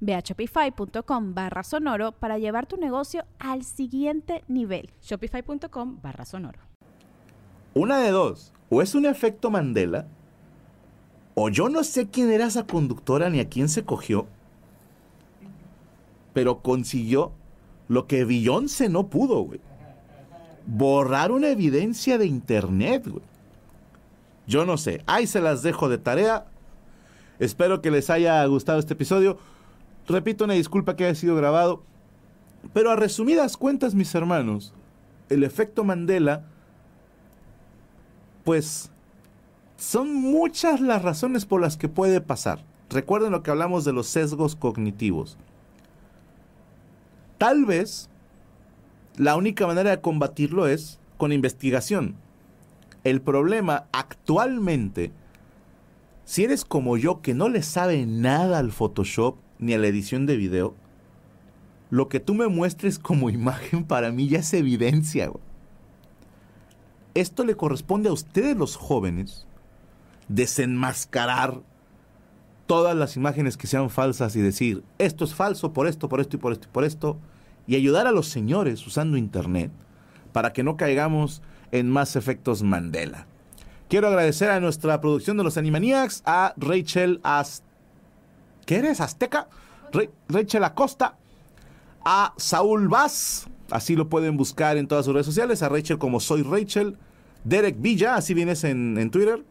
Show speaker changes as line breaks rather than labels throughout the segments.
Ve a shopify.com barra sonoro para llevar tu negocio al siguiente nivel.
Shopify.com barra sonoro.
Una de dos, o es un efecto Mandela, o yo no sé quién era esa conductora ni a quién se cogió, pero consiguió lo que Beyoncé no pudo, güey. Borrar una evidencia de internet, güey. Yo no sé, ahí se las dejo de tarea. Espero que les haya gustado este episodio. Repito una disculpa que haya sido grabado. Pero a resumidas cuentas, mis hermanos, el efecto Mandela, pues son muchas las razones por las que puede pasar. Recuerden lo que hablamos de los sesgos cognitivos. Tal vez la única manera de combatirlo es con investigación. El problema actualmente si eres como yo que no le sabe nada al Photoshop ni a la edición de video, lo que tú me muestres como imagen para mí ya es evidencia. Esto le corresponde a ustedes los jóvenes desenmascarar todas las imágenes que sean falsas y decir, esto es falso por esto, por esto y por esto y por esto, y ayudar a los señores usando Internet para que no caigamos en más efectos Mandela. Quiero agradecer a nuestra producción de los Animaniacs, a Rachel. ¿Qué eres? ¿Azteca? Rachel Acosta, a Saúl Vaz, así lo pueden buscar en todas sus redes sociales, a Rachel como Soy Rachel, Derek Villa, así vienes en, Twitter,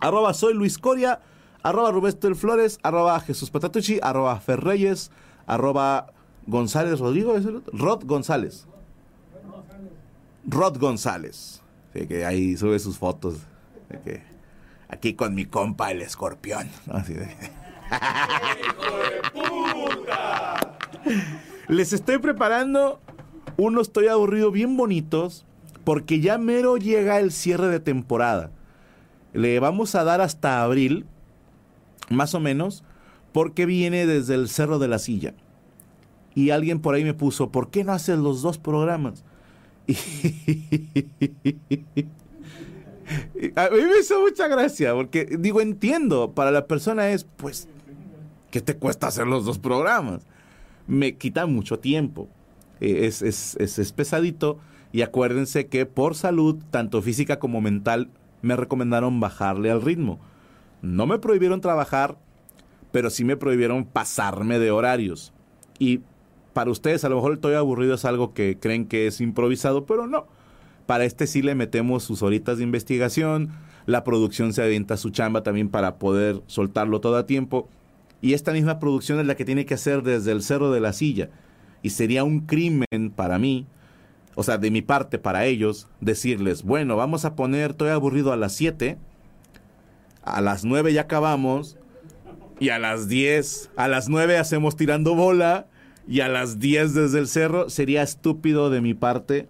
arroba Soy Luis Coria, arroba Rubén Flores, arroba Jesús Patatucci, arroba Ferreyes, arroba González Rodrigo, ¿es el Rod González. Rod González. que ahí sube sus fotos aquí con mi compa el escorpión. Les estoy preparando unos estoy aburrido bien bonitos porque ya mero llega el cierre de temporada. Le vamos a dar hasta abril, más o menos, porque viene desde el Cerro de la Silla. Y alguien por ahí me puso, ¿por qué no haces los dos programas? A mí me hizo mucha gracia, porque digo, entiendo, para la persona es, pues, ¿qué te cuesta hacer los dos programas? Me quita mucho tiempo, eh, es, es, es, pesadito, y acuérdense que por salud, tanto física como mental, me recomendaron bajarle al ritmo. No me prohibieron trabajar, pero sí me prohibieron pasarme de horarios. Y para ustedes a lo mejor estoy aburrido es algo que creen que es improvisado, pero no para este sí le metemos sus horitas de investigación, la producción se avienta su chamba también para poder soltarlo todo a tiempo. Y esta misma producción es la que tiene que hacer desde el Cerro de la Silla. Y sería un crimen para mí, o sea, de mi parte para ellos, decirles, bueno, vamos a poner, estoy aburrido a las 7, a las 9 ya acabamos, y a las 10, a las 9 hacemos tirando bola, y a las 10 desde el cerro, sería estúpido de mi parte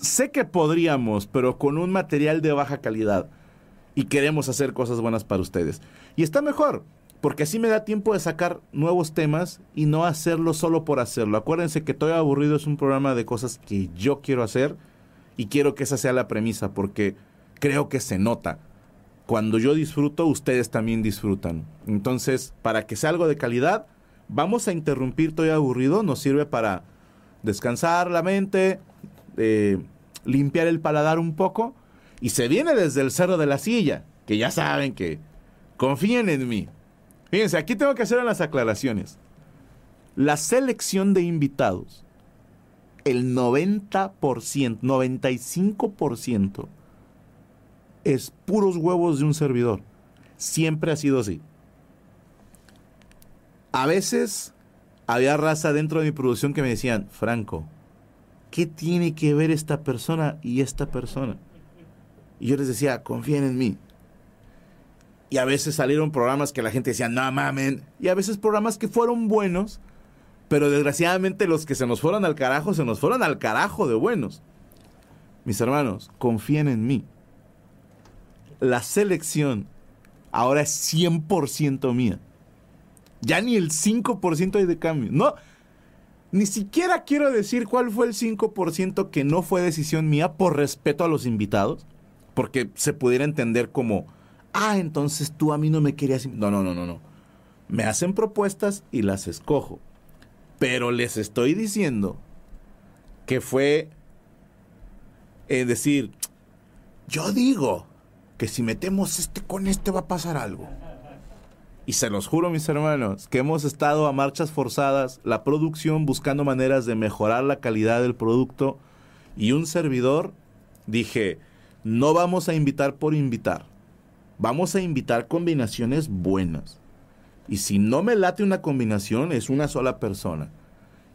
sé que podríamos, pero con un material de baja calidad. Y queremos hacer cosas buenas para ustedes. Y está mejor, porque así me da tiempo de sacar nuevos temas y no hacerlo solo por hacerlo. Acuérdense que Estoy Aburrido es un programa de cosas que yo quiero hacer y quiero que esa sea la premisa, porque creo que se nota. Cuando yo disfruto, ustedes también disfrutan. Entonces, para que sea algo de calidad, vamos a interrumpir Estoy Aburrido. Nos sirve para descansar la mente, limpiar el paladar un poco y se viene desde el cerro de la silla, que ya saben que confíen en mí. Fíjense, aquí tengo que hacer unas aclaraciones. La selección de invitados el 90%, 95% es puros huevos de un servidor. Siempre ha sido así. A veces había raza dentro de mi producción que me decían, Franco, ¿qué tiene que ver esta persona y esta persona? Y yo les decía, confíen en mí. Y a veces salieron programas que la gente decía, no mamen. Y a veces programas que fueron buenos, pero desgraciadamente los que se nos fueron al carajo, se nos fueron al carajo de buenos. Mis hermanos, confíen en mí. La selección ahora es 100% mía. Ya ni el 5% hay de cambio. No, ni siquiera quiero decir cuál fue el 5% que no fue decisión mía por respeto a los invitados, porque se pudiera entender como, ah, entonces tú a mí no me querías. No, no, no, no, no. Me hacen propuestas y las escojo. Pero les estoy diciendo que fue, es decir, yo digo que si metemos este con este va a pasar algo. Y se los juro, mis hermanos, que hemos estado a marchas forzadas, la producción buscando maneras de mejorar la calidad del producto y un servidor dije, no vamos a invitar por invitar, vamos a invitar combinaciones buenas. Y si no me late una combinación, es una sola persona.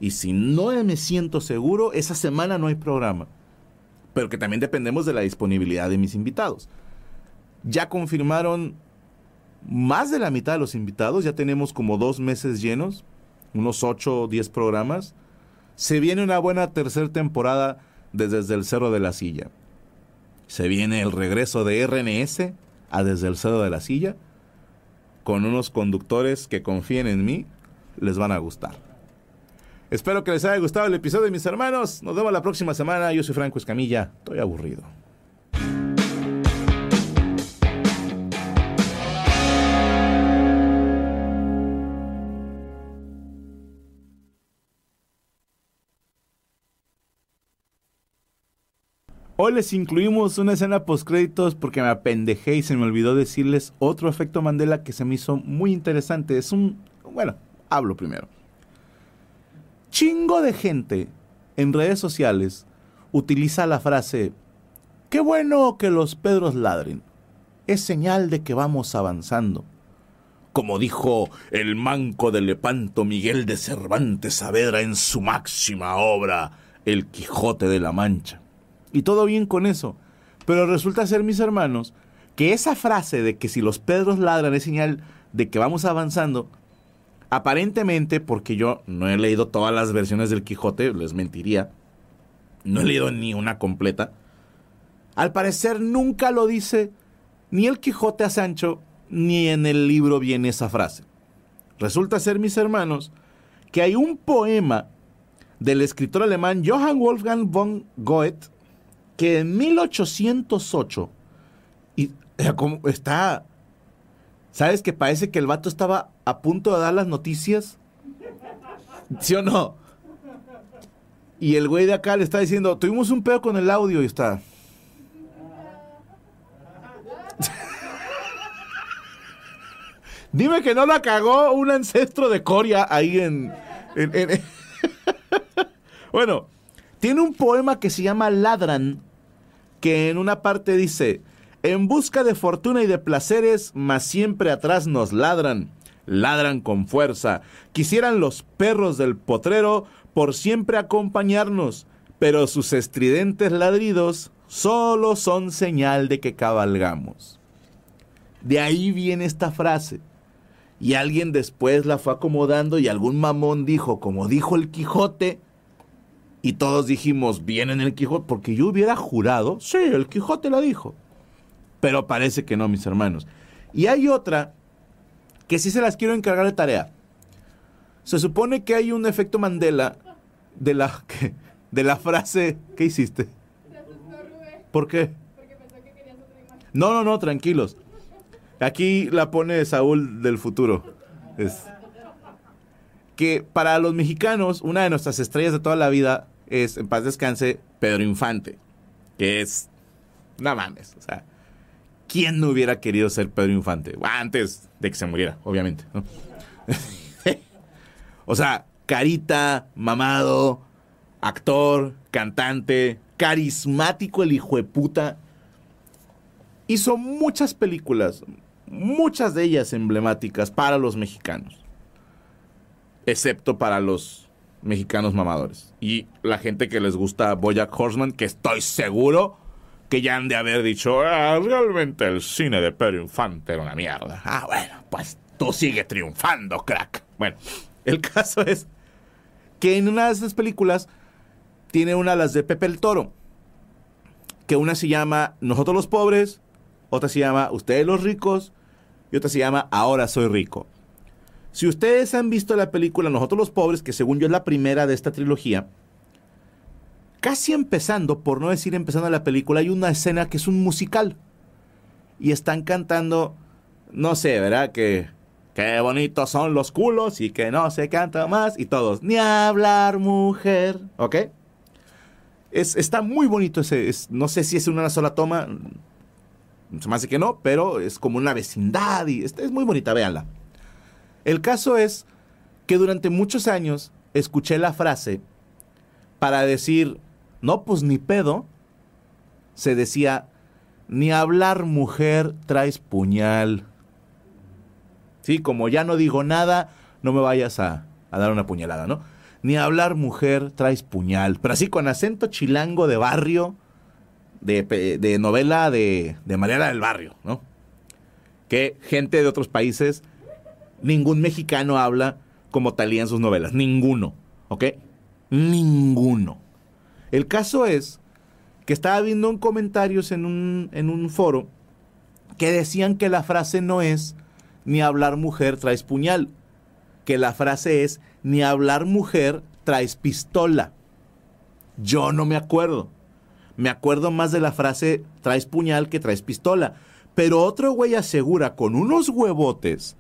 Y si no me siento seguro, esa semana no hay programa. Pero que también dependemos de la disponibilidad de mis invitados. Ya confirmaron más de la mitad de los invitados, ya tenemos como dos meses llenos, unos 8 o 10 programas. Se viene una buena tercera temporada Desde el Cerro de la Silla. Se viene el regreso de RNS a Desde el Cerro de la Silla, con unos conductores que confíen en mí, les van a gustar. Espero que les haya gustado el episodio, mis hermanos. Nos vemos la próxima semana. Yo soy Franco Escamilla. Estoy aburrido. Hoy les incluimos una escena post créditos porque me apendejé y se me olvidó decirles otro efecto Mandela que se me hizo muy interesante. Es un... Bueno, hablo primero. Chingo de gente en redes sociales utiliza la frase, qué bueno que los Pedros ladren. Es señal de que vamos avanzando. Como dijo el manco de Lepanto Miguel de Cervantes Saavedra en su máxima obra, El Quijote de la Mancha y todo bien con eso. Pero resulta ser, mis hermanos, que esa frase de que si los Pedros ladran es señal de que vamos avanzando, aparentemente, porque yo no he leído todas las versiones del Quijote, les mentiría, no he leído ni una completa, al parecer nunca lo dice ni el Quijote a Sancho, ni en el libro viene esa frase. Resulta ser, mis hermanos, que hay un poema del escritor alemán Johann Wolfgang von Goethe, que en 1808, y está, ¿sabes que parece que el vato estaba a punto de dar las noticias? ¿Sí o no? Y el güey de acá le está diciendo, tuvimos un pedo con el audio y está... Dime que no la cagó un ancestro de Coria ahí en... bueno, tiene un poema que se llama Ladran, que en una parte dice, en busca de fortuna y de placeres, mas siempre atrás nos ladran, ladran con fuerza. Quisieran los perros del potrero por siempre acompañarnos, pero sus estridentes ladridos solo son señal de que cabalgamos. De ahí viene esta frase. Y alguien después la fue acomodando y algún mamón dijo, como dijo el Quijote, y todos dijimos, bien en el Quijote, porque yo hubiera jurado, sí, el Quijote lo dijo. Pero parece que no, mis hermanos. Y hay otra que sí se las quiero encargar de tarea. Se supone que hay un efecto Mandela de la, de la frase... ¿Qué hiciste? ¿Por qué? No, no, no, tranquilos. Aquí la pone Saúl del futuro. Es que para los mexicanos, una de nuestras estrellas de toda la vida es, en paz descanse, Pedro Infante, que es, no mames, o sea, ¿quién no hubiera querido ser Pedro Infante? Antes de que se muriera, obviamente. o sea, carita, mamado, actor, cantante, carismático el hijo de puta. Hizo muchas películas, muchas de ellas emblemáticas para los mexicanos. Excepto para los mexicanos mamadores. Y la gente que les gusta Bojack Horseman, que estoy seguro que ya han de haber dicho, "Ah, realmente el cine de Pedro Infante era una mierda. Ah, bueno, pues tú sigue triunfando, crack. Bueno, el caso es que en una de esas películas tiene una las de Pepe el Toro, que una se llama Nosotros los pobres, otra se llama Ustedes los ricos y otra se llama Ahora soy rico. Si ustedes han visto la película Nosotros los pobres, que según yo es la primera de esta trilogía, casi empezando, por no decir empezando la película, hay una escena que es un musical. Y están cantando, no sé, ¿verdad? Que qué bonitos son los culos y que no se canta más y todos, ni hablar mujer, ¿ok? Es, está muy bonito ese, es- no sé si es una sola toma, se me hace que no, pero es como una vecindad y es muy bonita, véanla. El caso es que durante muchos años escuché la frase para decir, no, pues ni pedo, se decía, ni hablar mujer traes puñal. Sí, como ya no digo nada, no me vayas a, a dar una puñalada, ¿no? Ni hablar mujer traes puñal. Pero así con acento chilango de barrio, de, de novela de, de del Barrio, ¿no? Que gente de otros países, ningún mexicano habla como Talía en sus novelas. Ninguno, ¿ok? Ninguno. El caso es que estaba viendo en comentarios en un, en un foro que decían que la frase no es ni hablar mujer traes puñal, que la frase es ni hablar mujer traes pistola. Yo no me acuerdo. Me acuerdo más de la frase traes puñal que traes pistola. Pero otro güey asegura con unos huevotes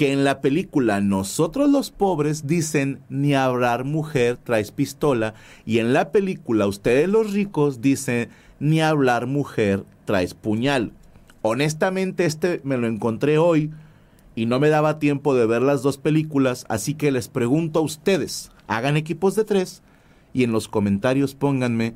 que en la película Nosotros los pobres dicen ni hablar mujer traes pistola y en la película Ustedes los ricos dicen ni hablar mujer traes puñal. Honestamente este me lo encontré hoy y no me daba tiempo de ver las dos películas, así que les pregunto a ustedes, hagan equipos de tres y en los comentarios pónganme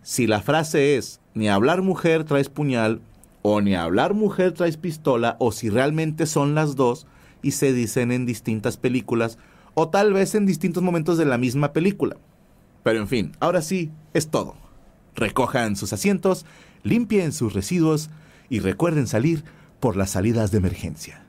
si la frase es ni hablar mujer traes puñal o ni hablar mujer traes pistola o si realmente son las dos y se dicen en distintas películas o tal vez en distintos momentos de la misma película. Pero en fin, ahora sí, es todo. Recojan sus asientos, limpien sus residuos y recuerden salir por las salidas de emergencia.